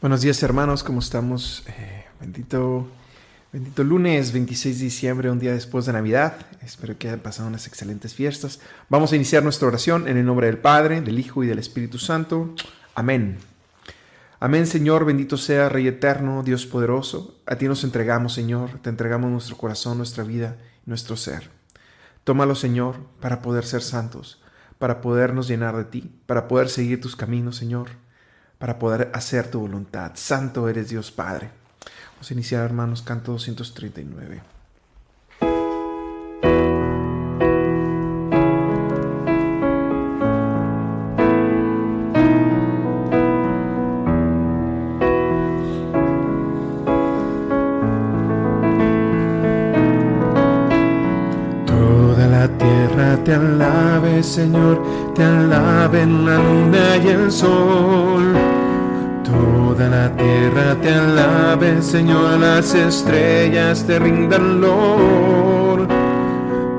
Buenos días hermanos, ¿cómo estamos? Eh, bendito, bendito lunes 26 de diciembre, un día después de Navidad. Espero que hayan pasado unas excelentes fiestas. Vamos a iniciar nuestra oración en el nombre del Padre, del Hijo y del Espíritu Santo. Amén. Amén Señor, bendito sea Rey eterno, Dios poderoso. A ti nos entregamos Señor, te entregamos nuestro corazón, nuestra vida, nuestro ser. Tómalo Señor para poder ser santos, para podernos llenar de ti, para poder seguir tus caminos Señor para poder hacer tu voluntad. Santo eres Dios Padre. Vamos a iniciar, hermanos, canto 239. Toda la tierra te alabe, Señor, te alaben la luna y el sol Toda la tierra te alabe, Señor, las estrellas te rindan lor.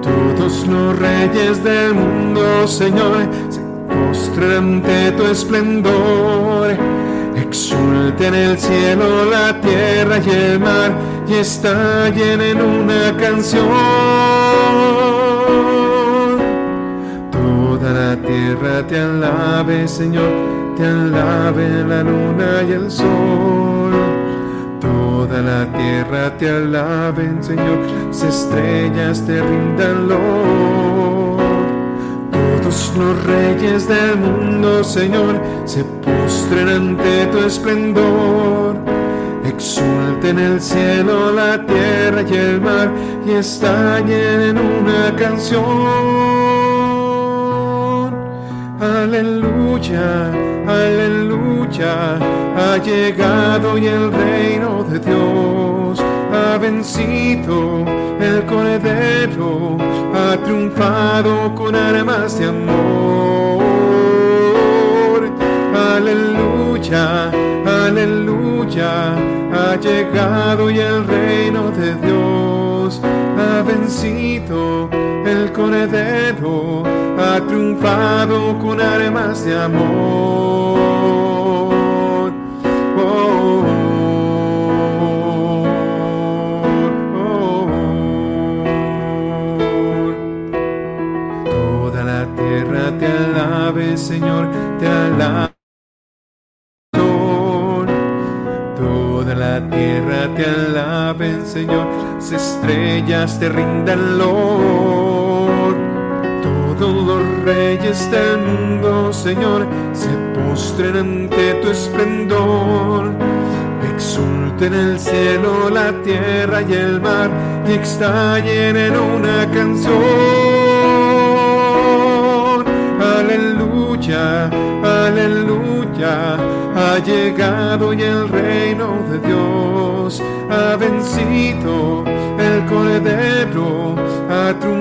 Todos los reyes del mundo, Señor, se postren ante tu esplendor. Exulten el cielo, la tierra y el mar, y estallen en una canción. Toda la tierra te alabe, Señor te alabe la luna y el sol. Toda la tierra te alaben, Señor, las estrellas te rindan lor. Todos los reyes del mundo, Señor, se postren ante tu esplendor. Exulten el cielo, la tierra y el mar y estallen en una canción. Aleluya, aleluya, ha llegado y el reino de Dios ha vencido, el cordero ha triunfado con armas de amor. Aleluya, aleluya, ha llegado y el reino de Dios ha vencido, el cordero ha triunfado con armas de amor. Oh, oh, oh. Toda la tierra te alabe, Señor, te alabe. Toda la tierra te alabe, Señor, las estrellas te rindan lor todos los reyes del mundo, Señor, se postren ante tu esplendor. Exulten el cielo, la tierra y el mar, y estallen en una canción. Aleluya, aleluya, ha llegado y el reino de Dios ha vencido el cordero ha triunfado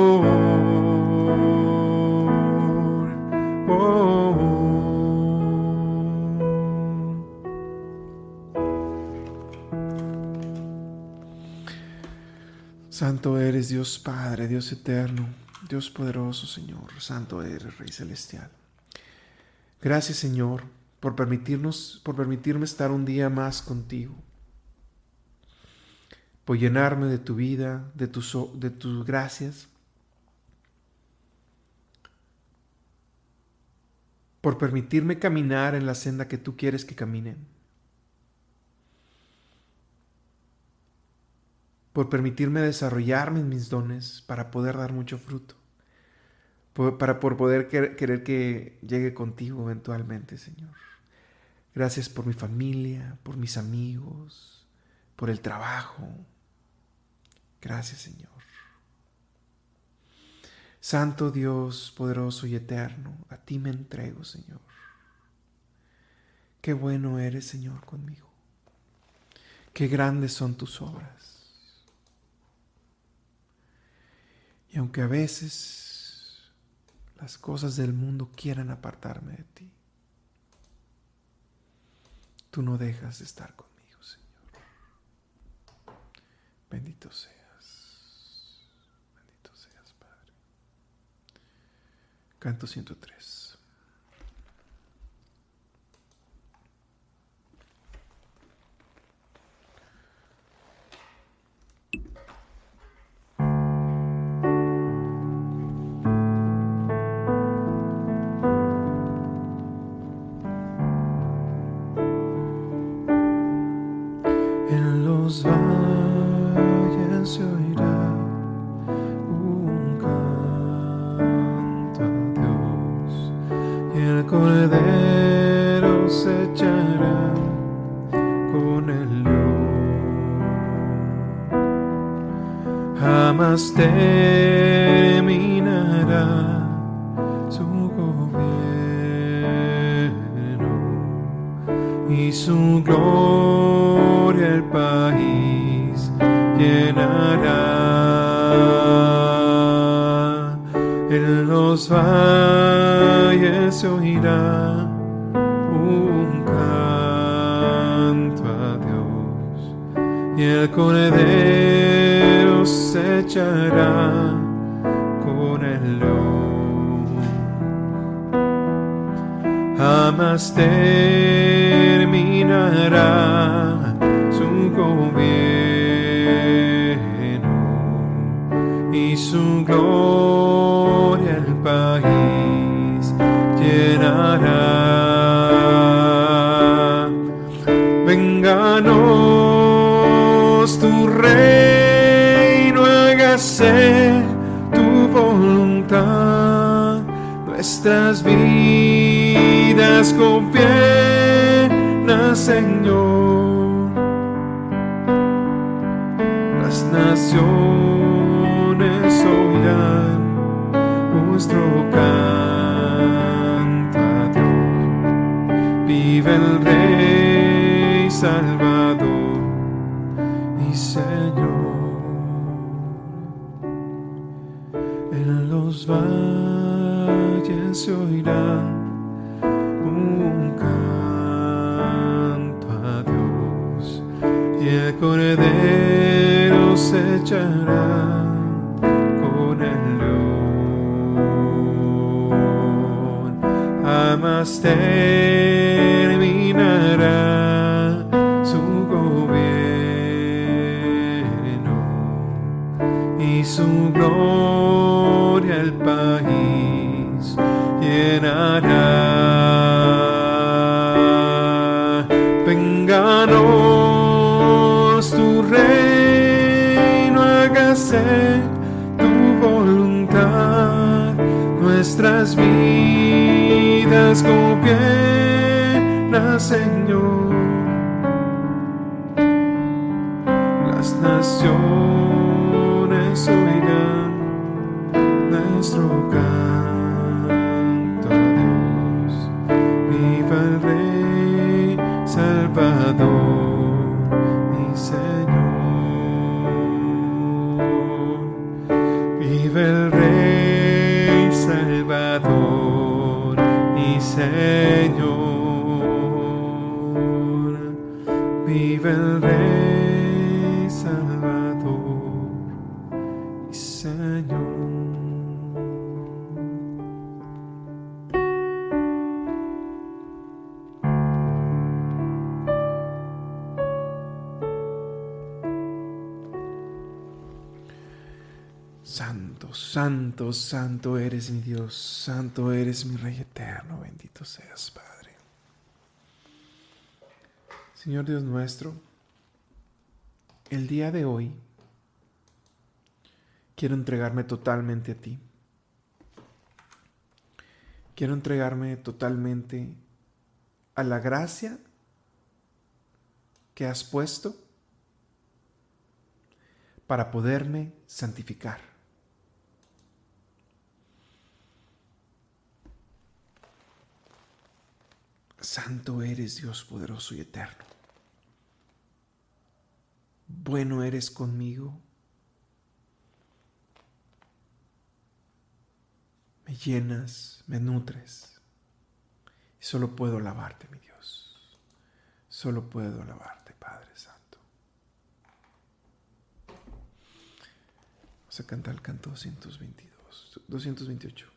Santo eres Dios Padre, Dios eterno, Dios poderoso, Señor. Santo eres, Rey celestial. Gracias, Señor, por permitirnos, por permitirme estar un día más contigo. Por llenarme de tu vida, de tus, de tus gracias. Por permitirme caminar en la senda que tú quieres que caminen. Por permitirme desarrollarme en mis dones para poder dar mucho fruto, para por poder querer que llegue contigo eventualmente, Señor. Gracias por mi familia, por mis amigos, por el trabajo. Gracias, Señor. Santo Dios, poderoso y eterno, a ti me entrego, Señor. Qué bueno eres, Señor, conmigo. Qué grandes son tus obras. Y aunque a veces las cosas del mundo quieran apartarme de ti. Tú no dejas de estar conmigo, Señor. Bendito seas. Bendito seas, Padre. Canto 103. Terminará su gobierno y su gloria el país llenará. En los valles se oirá un canto a Dios y el cordero con el león. Jamás terminará su gobierno y su gloria nuestras vidas gobierna, Señor. Las naciones oirán nuestro canto. Vive el Rey Salvador y Señor. los valles se oirá un canto a Dios y el cordero se echará con el león. Jamás vidas gobierna, Señor. Las naciones oirán nuestro canto Santo, santo, santo eres mi Dios, santo eres mi Rey eterno, bendito seas, Padre. Señor Dios nuestro, el día de hoy quiero entregarme totalmente a ti. Quiero entregarme totalmente a la gracia que has puesto para poderme santificar. Santo eres Dios poderoso y eterno. Bueno eres conmigo. me llenas, me nutres. Y solo puedo alabarte, mi Dios. Solo puedo alabarte, Padre Santo. Vamos a cantar el canto 222, 228.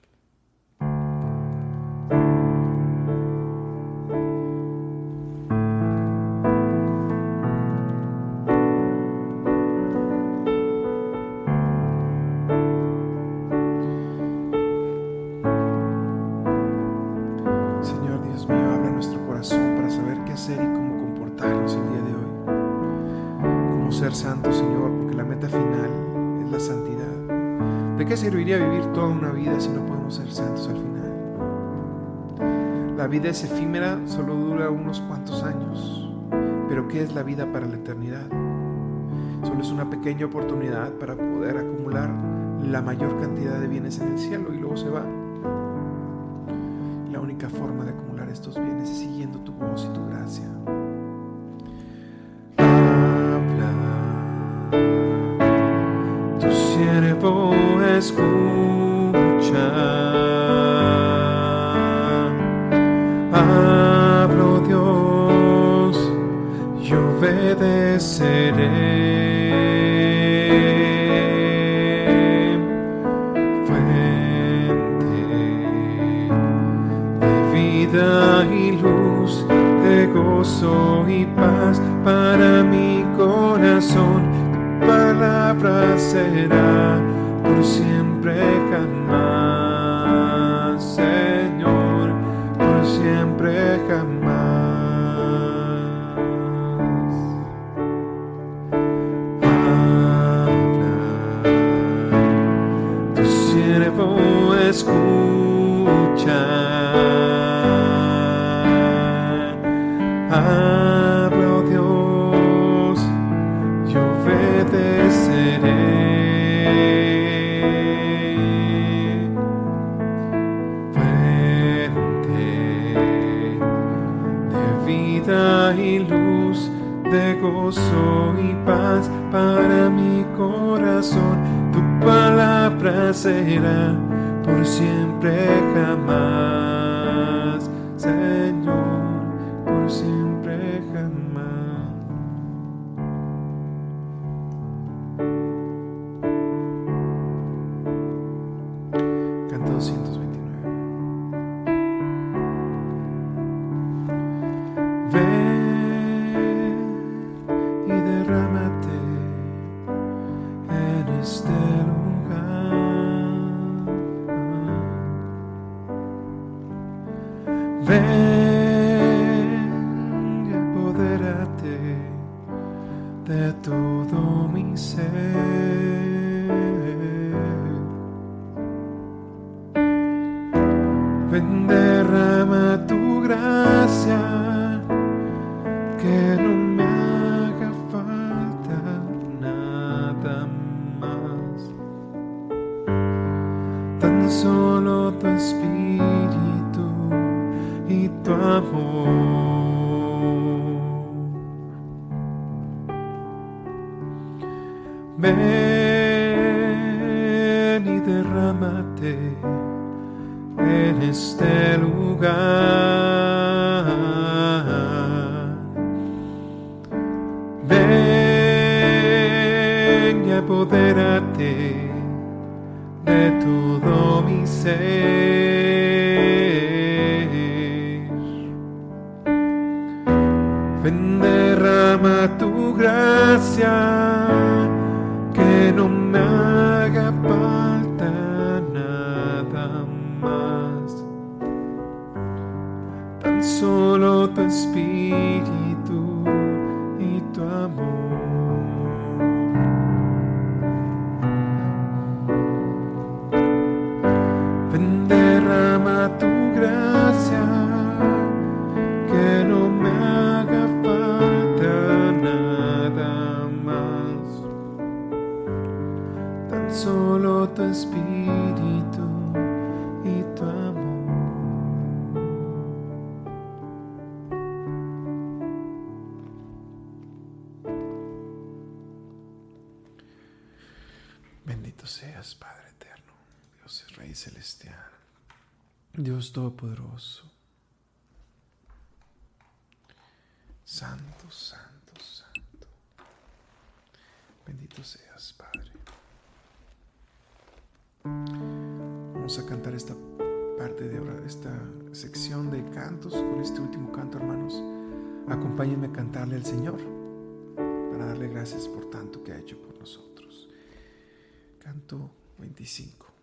Es efímera, solo dura unos cuantos años. Pero ¿qué es la vida para la eternidad? Solo es una pequeña oportunidad para poder acumular la mayor cantidad de bienes en el cielo y luego se va. La única forma de acumular estos bienes es siguiendo tu voz y tu gracia. escucha. Siempre jamás. Será por siempre jamás, Señor, por siempre jamás. Canto 229. Tu amor. Ven Todopoderoso. Santo, santo, santo. Bendito seas, Padre. Vamos a cantar esta parte de ahora, esta sección de cantos con este último canto, hermanos. Acompáñenme a cantarle al Señor para darle gracias por tanto que ha hecho por nosotros. Canto 25.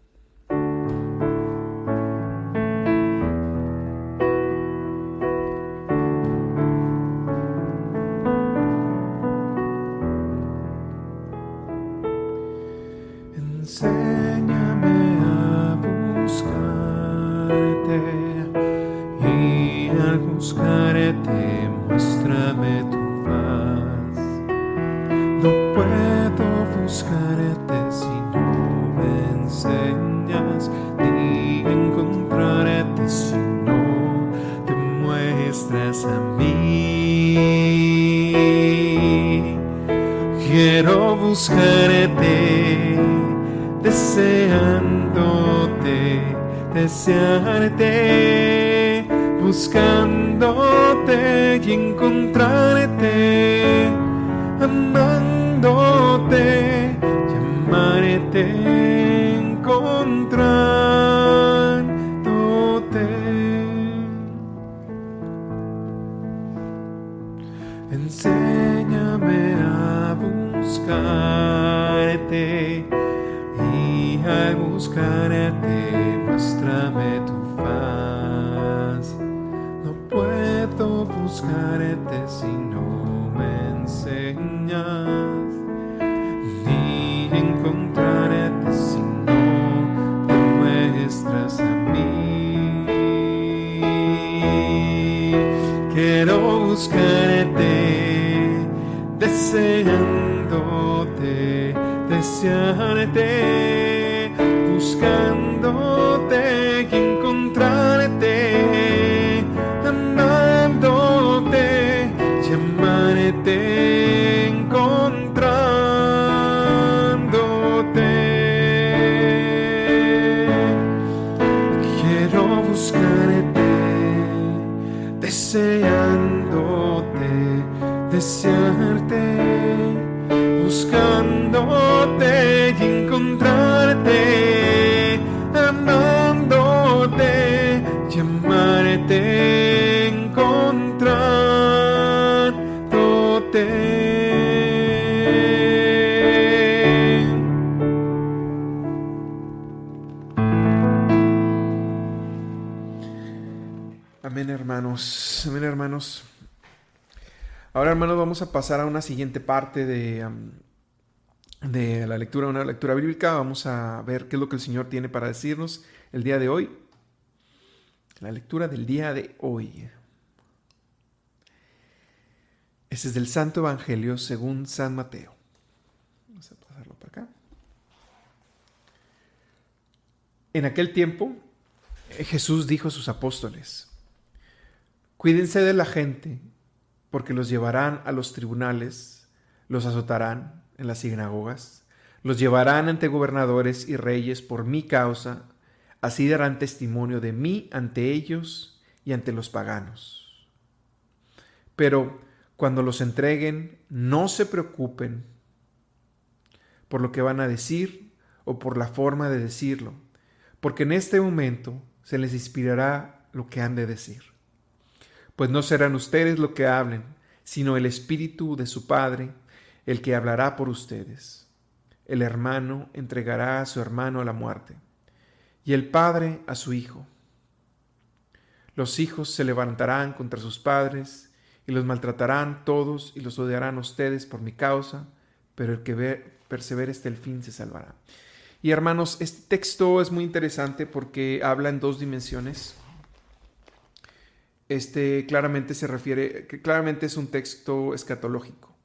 Buscarte, deseándote, desearte, buscándote y encontrarte, amándote, llamarte, encontrándote. Enséñame buscar y al buscarte muéstrame tu faz. No puedo buscarte si no me enseñas, ni encontrarte si no te muestras a mí. Quiero buscarte deseándote desearte, buscándote y encontrarte, amándote, llamarte, encontrándote. Quiero buscarte, deseándote, desearte hermanos. Hermanos. Ahora, hermanos, vamos a pasar a una siguiente parte de, de la lectura, una lectura bíblica. Vamos a ver qué es lo que el Señor tiene para decirnos el día de hoy. La lectura del día de hoy. Este es del Santo Evangelio según San Mateo. Vamos a pasarlo para acá. En aquel tiempo, Jesús dijo a sus apóstoles, cuídense de la gente porque los llevarán a los tribunales, los azotarán en las sinagogas, los llevarán ante gobernadores y reyes por mi causa, así darán testimonio de mí ante ellos y ante los paganos. Pero cuando los entreguen, no se preocupen por lo que van a decir o por la forma de decirlo, porque en este momento se les inspirará lo que han de decir pues no serán ustedes lo que hablen, sino el Espíritu de su Padre, el que hablará por ustedes. El hermano entregará a su hermano a la muerte, y el Padre a su Hijo. Los hijos se levantarán contra sus padres, y los maltratarán todos, y los odiarán ustedes por mi causa, pero el que persevere hasta el fin se salvará. Y hermanos, este texto es muy interesante porque habla en dos dimensiones este claramente se refiere, claramente es un texto escatológico.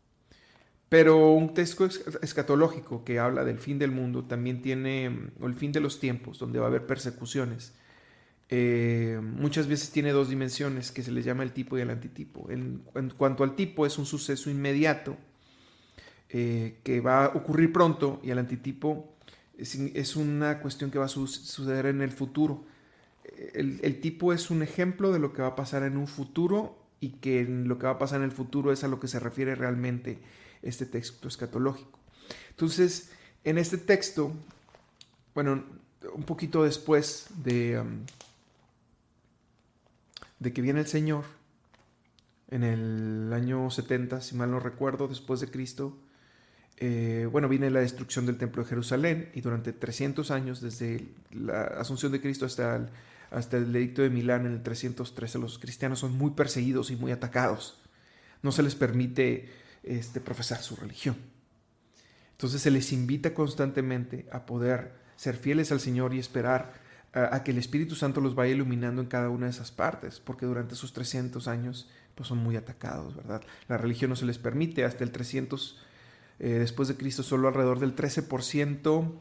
Pero un texto escatológico que habla del fin del mundo también tiene, mm, o el fin de los tiempos, donde va a haber persecuciones. Eh, muchas veces tiene dos dimensiones que se les llama el tipo y el antitipo. En, cuanto al tipo, es un suceso inmediato eh, que va a ocurrir pronto y el antitipo es, una cuestión que va a suceder en el futuro el, tipo es un ejemplo de lo que va a pasar en un futuro y que lo que va a pasar en el futuro es a lo que se refiere realmente este texto escatológico. Entonces, en este texto, bueno, un poquito después de, um, que viene el Señor, en el año 70, si mal no recuerdo, después de Cristo, eh, bueno, viene la destrucción del templo de Jerusalén y durante 300 años, desde la asunción de Cristo hasta el, hasta el edicto de Milán en el 313, los cristianos son muy perseguidos y muy atacados. No se les permite este, profesar su religión. Entonces se les invita constantemente a poder ser fieles al Señor y esperar a, que el Espíritu Santo los vaya iluminando en cada una de esas partes, porque durante esos 300 años pues son muy atacados, ¿verdad? La religión no se les permite, hasta el 300 eh, después de Cristo solo alrededor del 13%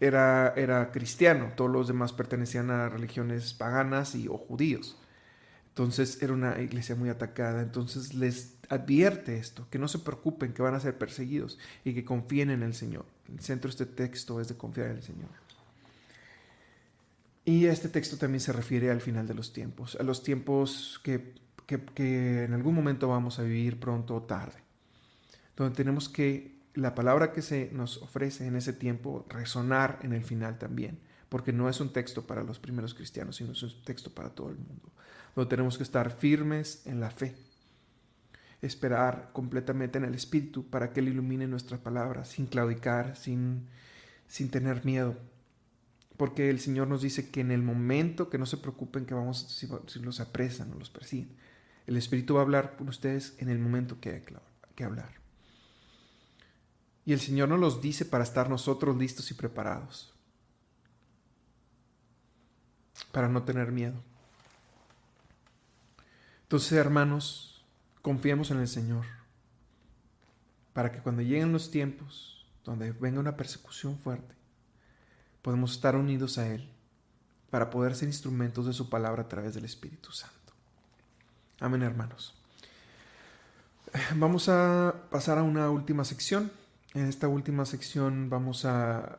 era, era cristiano, todos los demás pertenecían a religiones paganas y, o judíos. Entonces era una iglesia muy atacada. Entonces les advierte esto, que no se preocupen, que van a ser perseguidos y que confíen en el Señor. El centro de este texto es de confiar en el Señor. Y este texto también se refiere al final de los tiempos, a los tiempos que, que, que en algún momento vamos a vivir pronto o tarde donde tenemos que la palabra que se nos ofrece en ese tiempo resonar en el final también, porque no es un texto para los primeros cristianos, sino es un texto para todo el mundo, donde tenemos que estar firmes en la fe, esperar completamente en el Espíritu para que Él ilumine nuestras palabras, sin claudicar, sin, sin tener miedo, porque el Señor nos dice que en el momento que no se preocupen que vamos, si, si los apresan o los persiguen, el Espíritu va a hablar con ustedes en el momento que hay que hablar. Y el Señor nos los dice para estar nosotros listos y preparados. Para no tener miedo. Entonces, hermanos, confiemos en el Señor. Para que cuando lleguen los tiempos donde venga una persecución fuerte, podemos estar unidos a Él para poder ser instrumentos de su palabra a través del Espíritu Santo. Amén, hermanos. Vamos a pasar a una última sección en esta última sección vamos a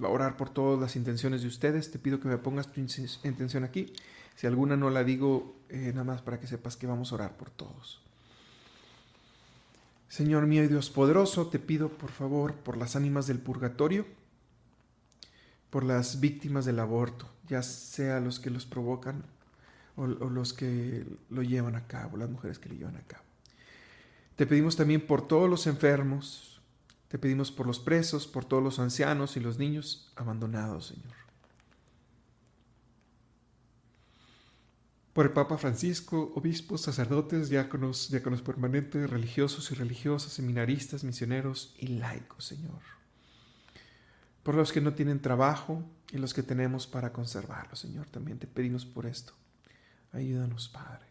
orar por todas las intenciones de ustedes. Te pido que me pongas tu intención aquí. Si alguna no la digo, eh, nada más para que sepas que vamos a orar por todos. Señor mío y Dios poderoso, te pido por favor por las ánimas del purgatorio, por las víctimas del aborto, ya sea los que los provocan o, o los que lo llevan a cabo, las mujeres que lo llevan a cabo. Te pedimos también por todos los enfermos, te pedimos por los presos, por todos los ancianos y los niños abandonados, Señor. Por el Papa Francisco, obispos, sacerdotes, diáconos, diáconos permanentes, religiosos y religiosas, seminaristas, misioneros y laicos, Señor. Por los que no tienen trabajo y los que tenemos para conservarlo, Señor. También te pedimos por esto. Ayúdanos, Padre.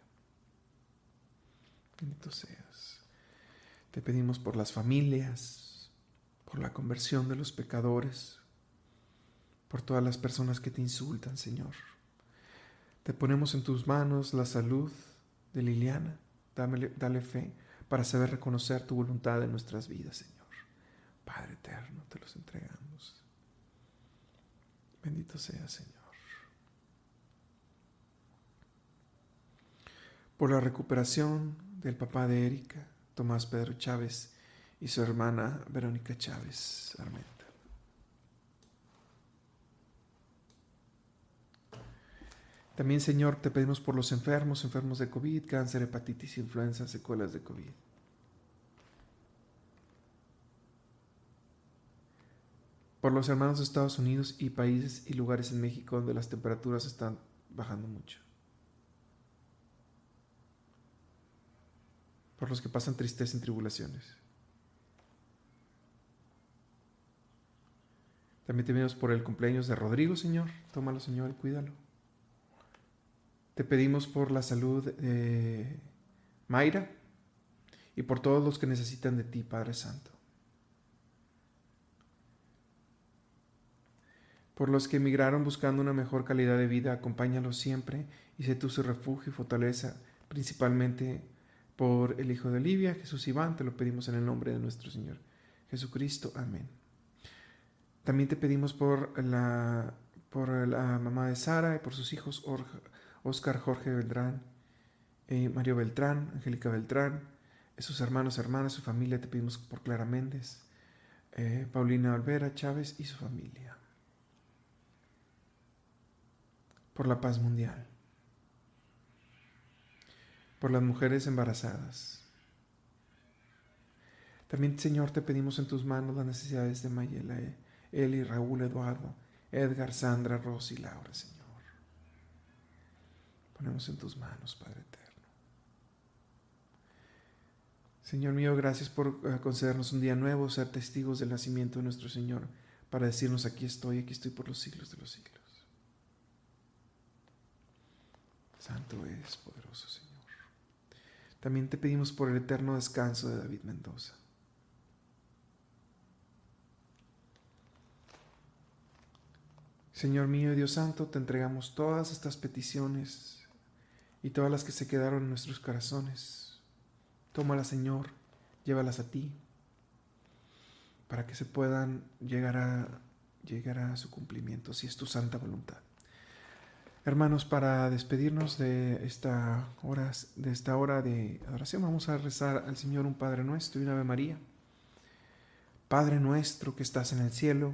Bendito seas. Te pedimos por las familias, por la conversión de los pecadores, por todas las personas que te insultan, Señor. Te ponemos en tus manos la salud de Liliana. Dale fe para saber reconocer tu voluntad en nuestras vidas, Señor. Padre eterno, te los entregamos. Bendito sea, Señor. Por la recuperación del papá de Erika, Tomás Pedro Chávez, y su hermana Verónica Chávez Armenta. También, Señor, te pedimos por los enfermos, enfermos de COVID, cáncer, hepatitis, influenza, secuelas de COVID. Por los hermanos de Estados Unidos y países y lugares en México donde las temperaturas están bajando mucho. Por los que pasan tristeza en tribulaciones. También te pedimos por el cumpleaños de Rodrigo, Señor. Tómalo, Señor, y cuídalo. Te pedimos por la salud de Mayra y por todos los que necesitan de ti, Padre Santo. Por los que emigraron buscando una mejor calidad de vida, acompáñalos siempre y sé tú su refugio y fortaleza, principalmente por el Hijo de Olivia, Jesús Iván, te lo pedimos en el nombre de nuestro Señor Jesucristo. Amén. También te pedimos por la por la mamá de Sara y por sus hijos Oscar Jorge Beltrán, eh, Mario Beltrán, Angélica Beltrán, sus hermanos, hermanas, su familia, te pedimos por Clara Méndez, eh, Paulina Olvera Chávez y su familia. Por la paz mundial. Por las mujeres embarazadas. También, Señor, te pedimos en tus manos las necesidades de Mayela, eh, Eli, Raúl, Eduardo, Edgar, Sandra, Rosy, Laura, Señor. Ponemos en tus manos, Padre eterno. Señor mío, gracias por eh, concedernos un día nuevo, ser testigos del nacimiento de nuestro Señor, para decirnos aquí estoy, aquí estoy por los siglos de los siglos. Santo es, poderoso Señor. También te pedimos por el eterno descanso de David Mendoza. Señor mío y Dios Santo, te entregamos todas estas peticiones y todas las que se quedaron en nuestros corazones Tómalas, Señor, llévalas a ti, para que se puedan llegar a, llegar a su cumplimiento, si es tu santa voluntad. Hermanos, para despedirnos de esta hora de, esta hora de adoración, vamos a rezar al Señor un Padre nuestro y una Ave María. Padre nuestro que estás en el cielo,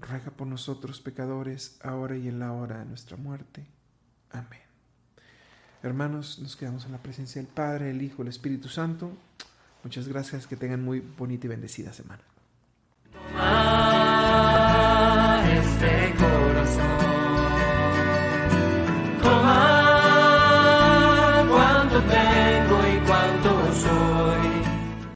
ruega por nosotros pecadores, ahora y en la hora de nuestra muerte. Amén. Hermanos, nos quedamos en la presencia del Padre, el Hijo, el Espíritu Santo. Muchas gracias, que tengan muy bonita y bendecida semana. Este corazón, cuando te